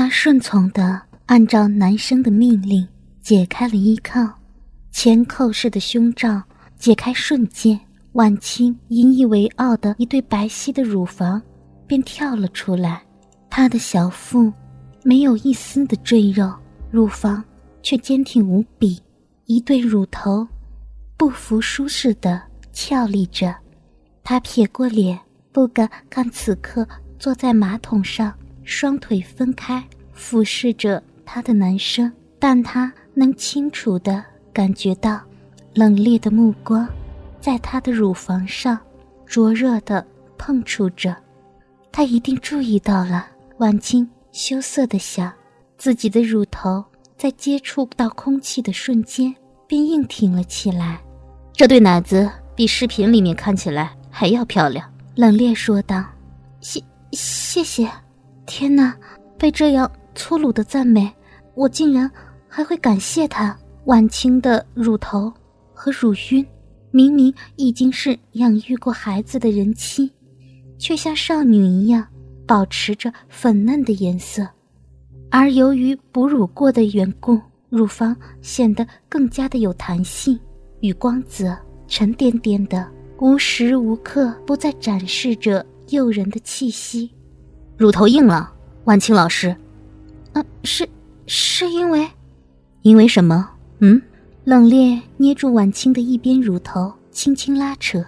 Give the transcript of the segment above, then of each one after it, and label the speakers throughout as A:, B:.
A: 他顺从的按照男生的命令解开了衣扣，前扣式的胸罩解开瞬间，晚清引以为傲的一对白皙的乳房便跳了出来。她的小腹没有一丝的赘肉，乳房却坚挺无比，一对乳头不服输似的翘立着。她撇过脸，不敢看此刻坐在马桶上。双腿分开，俯视着他的男生，但他能清楚地感觉到冷冽的目光在他的乳房上灼热地碰触着。他一定注意到了。婉清羞涩地想，自己的乳头在接触到空气的瞬间便硬挺了起来。
B: 这对奶子比视频里面看起来还要漂亮。
A: 冷冽说道：“谢，谢谢。”天哪！被这样粗鲁的赞美，我竟然还会感谢他。婉清的乳头和乳晕，明明已经是养育过孩子的人妻，却像少女一样保持着粉嫩的颜色，而由于哺乳过的缘故，乳房显得更加的有弹性与光泽，沉甸甸的，无时无刻不在展示着诱人的气息。
B: 乳头硬了，万青老师。
A: 嗯，是，是因为，
B: 因为什么？嗯，
A: 冷冽捏住婉清的一边乳头，轻轻拉扯，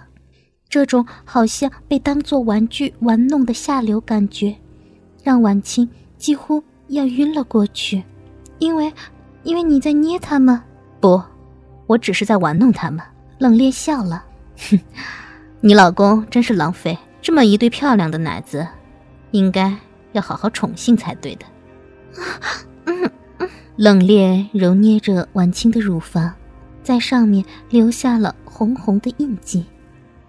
A: 这种好像被当做玩具玩弄的下流感觉，让婉清几乎要晕了过去。因为，因为你在捏他们。
B: 不，我只是在玩弄他们。
A: 冷冽笑了，
B: 哼，你老公真是浪费这么一对漂亮的奶子。应该要好好宠幸才对的。
A: 冷冽揉捏着婉清的乳房，在上面留下了红红的印记。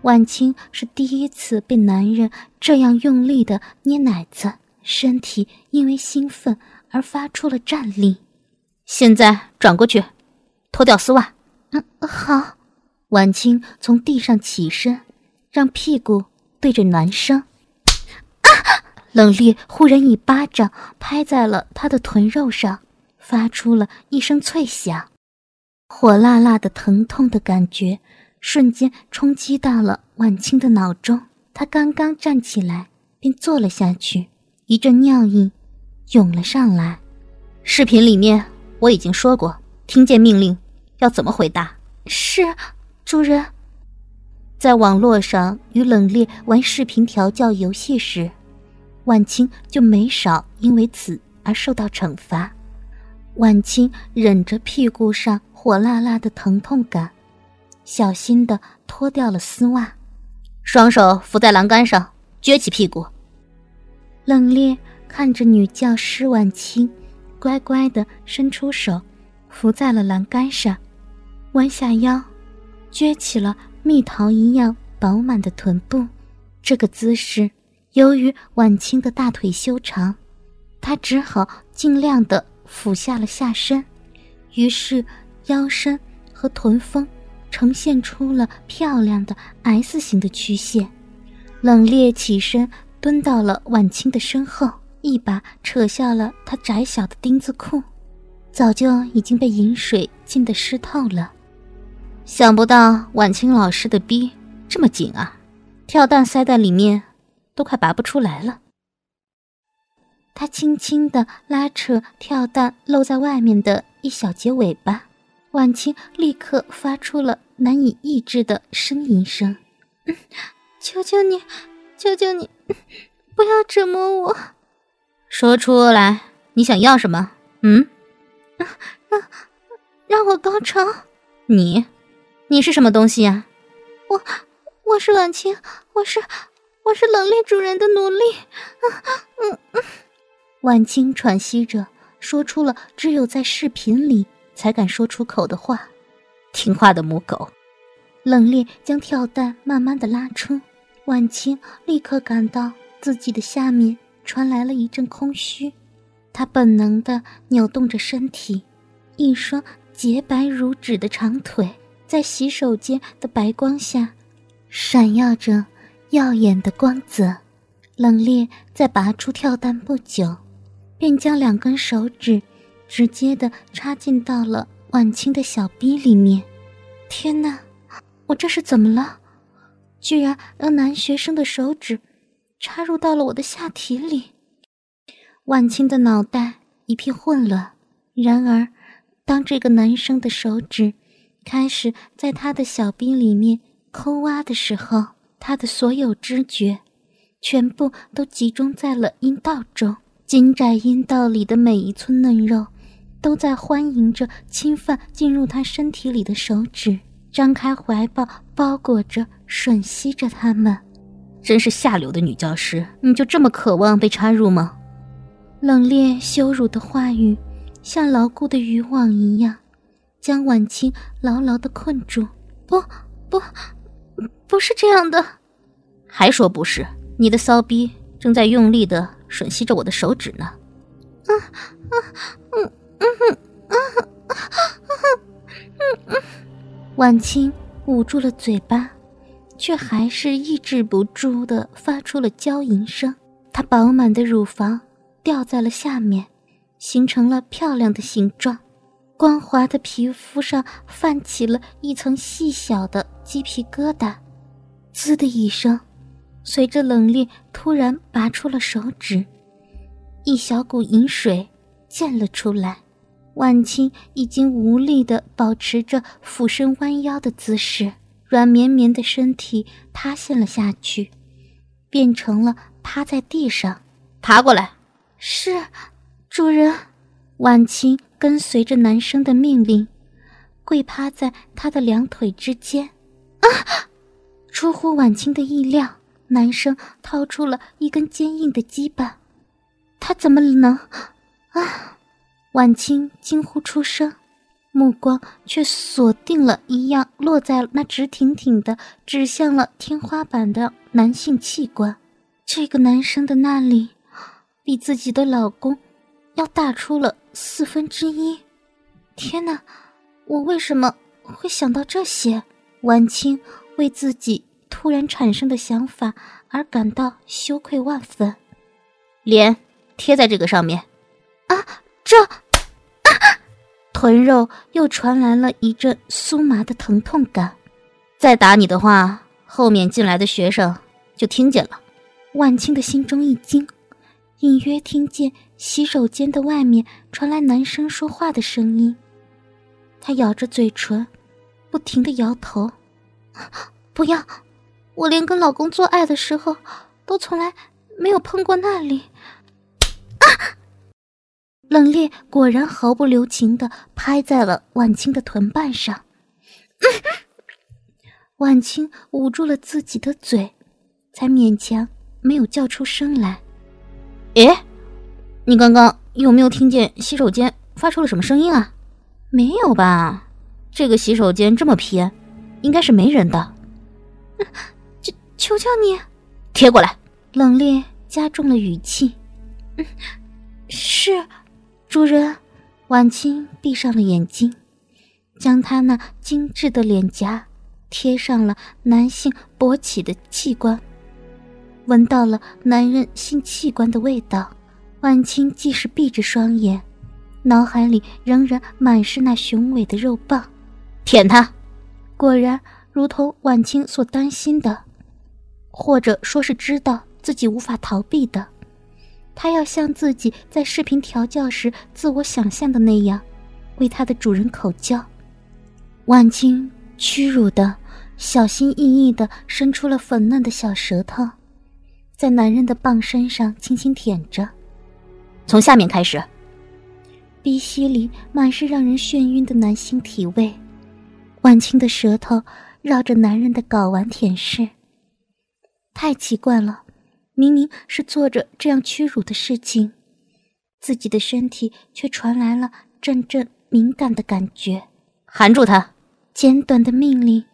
A: 婉清是第一次被男人这样用力的捏奶子，身体因为兴奋而发出了战栗。
B: 现在转过去，脱掉丝袜。
A: 嗯，好。婉清从地上起身，让屁股对着男生。冷冽忽然一巴掌拍在了他的臀肉上，发出了一声脆响，火辣辣的疼痛的感觉瞬间冲击到了婉清的脑中。他刚刚站起来，便坐了下去，一阵尿意涌了上来。
B: 视频里面我已经说过，听见命令要怎么回答？
A: 是，主人。
B: 在网络上与冷冽玩视频调教游戏时。婉清就没少因为此而受到惩罚。婉清忍着屁股上火辣辣的疼痛感，小心的脱掉了丝袜，双手扶在栏杆上，撅起屁股。
A: 冷冽看着女教师婉清，乖乖的伸出手，扶在了栏杆上，弯下腰，撅起了蜜桃一样饱满的臀部。这个姿势。由于婉清的大腿修长，他只好尽量的俯下了下身，于是腰身和臀峰呈现出了漂亮的 S 型的曲线。冷冽起身蹲到了婉清的身后，一把扯下了她窄小的丁字裤，早就已经被饮水浸得湿透了。
B: 想不到婉清老师的逼这么紧啊，跳蛋塞在里面。都快拔不出来了。
A: 他轻轻的拉扯跳蛋露在外面的一小节尾巴，婉清立刻发出了难以抑制的呻吟声：“ 求求你，求求你，不要折磨我！
B: 说出来，你想要什么？嗯？
A: 让让让我高潮！
B: 你，你是什么东西呀？
A: 我，我是婉清，我是。”我是冷冽主人的奴隶。啊嗯嗯，婉清喘息着，说出了只有在视频里才敢说出口的话。
B: 听话的母狗。
A: 冷冽将跳蛋慢慢的拉出，婉清立刻感到自己的下面传来了一阵空虚。她本能的扭动着身体，一双洁白如纸的长腿在洗手间的白光下闪耀着。耀眼的光泽，冷冽在拔出跳蛋不久，便将两根手指直接的插进到了婉清的小逼里面。天哪，我这是怎么了？居然让男学生的手指插入到了我的下体里！婉清的脑袋一片混乱。然而，当这个男生的手指开始在他的小兵里面抠挖的时候，他的所有知觉全部都集中在了阴道中。紧窄阴道里的每一寸嫩肉，都在欢迎着侵犯进入他身体里的手指，张开怀抱，包裹着、吮吸着他们。
B: 真是下流的女教师！你就这么渴望被插入吗？
A: 冷冽羞辱的话语，像牢固的渔网一样，将婉清牢牢的困住。不，不，不是这样的，
B: 还说不是？你的骚逼正在用力的吮吸着我的手指呢。
A: 嗯嗯嗯嗯哼啊嗯嗯，婉清捂住了嘴巴，却还是抑制不住的发出了娇吟声。她饱满的乳房掉在了下面，形成了漂亮的形状。光滑的皮肤上泛起了一层细小的鸡皮疙瘩。滋的一声。随着冷冽突然拔出了手指，一小股银水溅了出来。万青已经无力地保持着俯身弯腰的姿势，软绵绵的身体塌陷了下去，变成了趴在地上。
B: 爬过来。
A: 是，主人。万青跟随着男生的命令，跪趴在他的两腿之间。啊！出乎婉清的意料。男生掏出了一根坚硬的鸡巴，他怎么能？啊！婉清惊呼出声，目光却锁定了一样落在那直挺挺的、指向了天花板的男性器官。这个男生的那里，比自己的老公要大出了四分之一。天哪！我为什么会想到这些？婉清为自己。突然产生的想法而感到羞愧万分，
B: 脸贴在这个上面，
A: 啊，这啊，臀肉又传来了一阵酥麻的疼痛感。
B: 再打你的话，后面进来的学生就听见了。
A: 万青的心中一惊，隐约听见洗手间的外面传来男生说话的声音。他咬着嘴唇，不停的摇头，不要。我连跟老公做爱的时候，都从来没有碰过那里。啊！冷冽果然毫不留情的拍在了婉清的臀瓣上。婉清捂住了自己的嘴，才勉强没有叫出声来。
B: 诶，你刚刚有没有听见洗手间发出了什么声音啊？没有吧？这个洗手间这么偏，应该是没人的。
A: 求求你，
B: 贴过来！
A: 冷冽加重了语气。嗯，是，主人。婉清闭上了眼睛，将她那精致的脸颊贴上了男性勃起的器官，闻到了男人性器官的味道。婉清即使闭着双眼，脑海里仍然满是那雄伟的肉棒。
B: 舔他！
A: 果然，如同婉清所担心的。或者说是知道自己无法逃避的，他要像自己在视频调教时自我想象的那样，为他的主人口交。婉清屈辱的、小心翼翼的伸出了粉嫩的小舌头，在男人的棒身上轻轻舔着。
B: 从下面开始，
A: 鼻息里满是让人眩晕的男性体味，婉清的舌头绕着男人的睾丸舔舐。太奇怪了，明明是做着这样屈辱的事情，自己的身体却传来了阵阵敏感的感觉。
B: 含住他！
A: 简短的命令，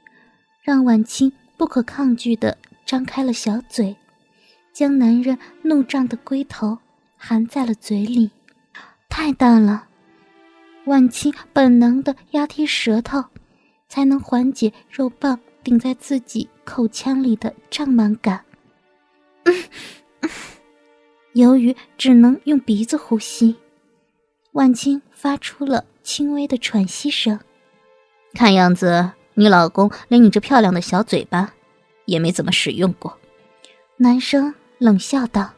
A: 让婉清不可抗拒的张开了小嘴，将男人怒胀的龟头含在了嘴里。太大了，婉清本能的压低舌头，才能缓解肉棒。顶在自己口腔里的胀满感，由于只能用鼻子呼吸，万青发出了轻微的喘息声。
B: 看样子，你老公连你这漂亮的小嘴巴也没怎么使用过。
A: 男生冷笑道，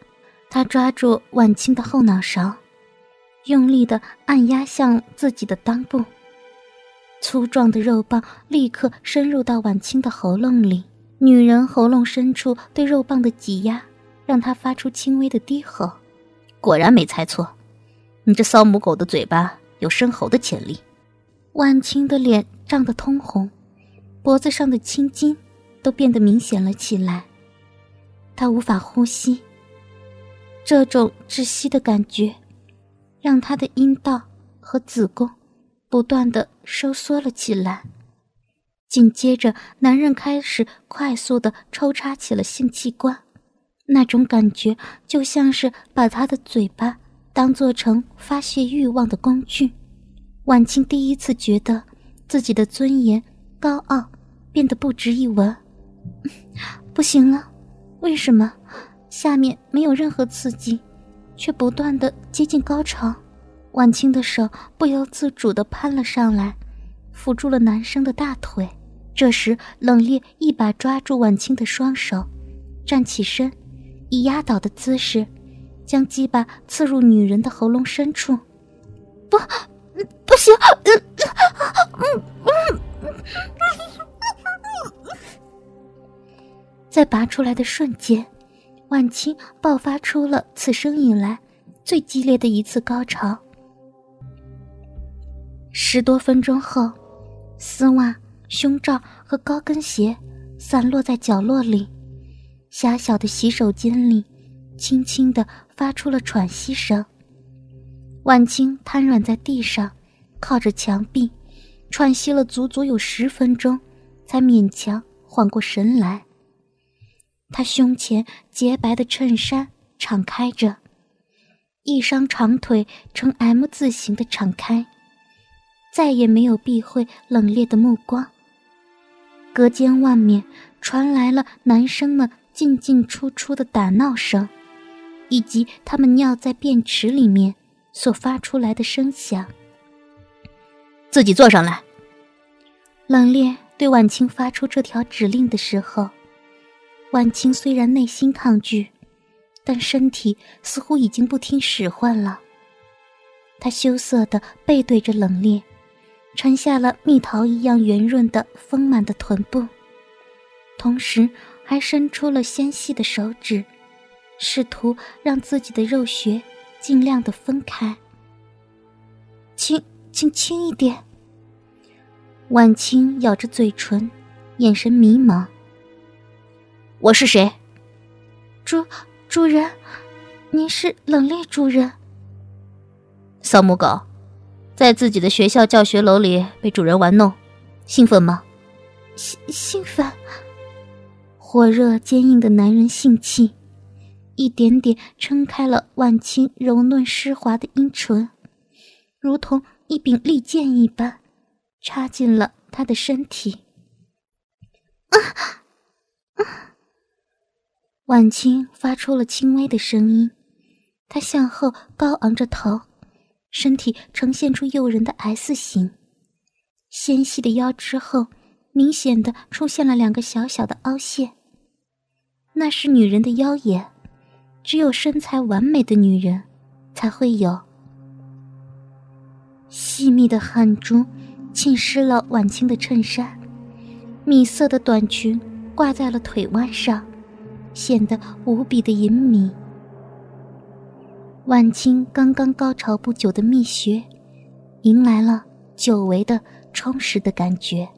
A: 他抓住万青的后脑勺，用力的按压向自己的裆部。粗壮的肉棒立刻深入到晚清的喉咙里，女人喉咙深处对肉棒的挤压，让她发出轻微的低吼。
B: 果然没猜错，你这骚母狗的嘴巴有生喉的潜力。
A: 万青的脸涨得通红，脖子上的青筋都变得明显了起来。他无法呼吸，这种窒息的感觉，让他的阴道和子宫。不断的收缩了起来，紧接着，男人开始快速的抽插起了性器官，那种感觉就像是把他的嘴巴当做成发泄欲望的工具。婉清第一次觉得自己的尊严、高傲变得不值一文。不行了，为什么下面没有任何刺激，却不断的接近高潮？婉清的手不由自主的攀了上来，扶住了男生的大腿。这时，冷冽一把抓住婉清的双手，站起身，以压倒的姿势，将鸡巴刺入女人的喉咙深处。不，不行！在拔出来的瞬间，婉清爆发出了此生以来最激烈的一次高潮。十多分钟后，丝袜、胸罩和高跟鞋散落在角落里，狭小的洗手间里，轻轻地发出了喘息声。万青瘫软在地上，靠着墙壁，喘息了足足有十分钟，才勉强缓过神来。他胸前洁白的衬衫敞开着，一双长腿呈 M 字形的敞开。再也没有避讳冷冽的目光。隔间外面传来了男生们进进出出的打闹声，以及他们尿在便池里面所发出来的声响。
B: 自己坐上来。
A: 冷冽对婉清发出这条指令的时候，婉清虽然内心抗拒，但身体似乎已经不听使唤了。她羞涩的背对着冷冽。沉下了蜜桃一样圆润的丰满的臀部，同时还伸出了纤细的手指，试图让自己的肉穴尽量的分开。轻，请轻一点。婉清咬着嘴唇，眼神迷茫。
B: 我是谁？
A: 主主人，您是冷冽主人。
B: 骚母狗。在自己的学校教学楼里被主人玩弄，兴奋吗？
A: 兴兴奋。火热坚硬的男人性器，一点点撑开了万青柔嫩湿滑的阴唇，如同一柄利剑一般，插进了他的身体。啊啊！晚清发出了轻微的声音，她向后高昂着头。身体呈现出诱人的 S 型，纤细的腰之后，明显的出现了两个小小的凹陷。那是女人的腰眼，只有身材完美的女人才会有。细密的汗珠浸湿了婉清的衬衫，米色的短裙挂在了腿弯上，显得无比的隐秘。晚清刚刚高潮不久的蜜穴，迎来了久违的充实的感觉。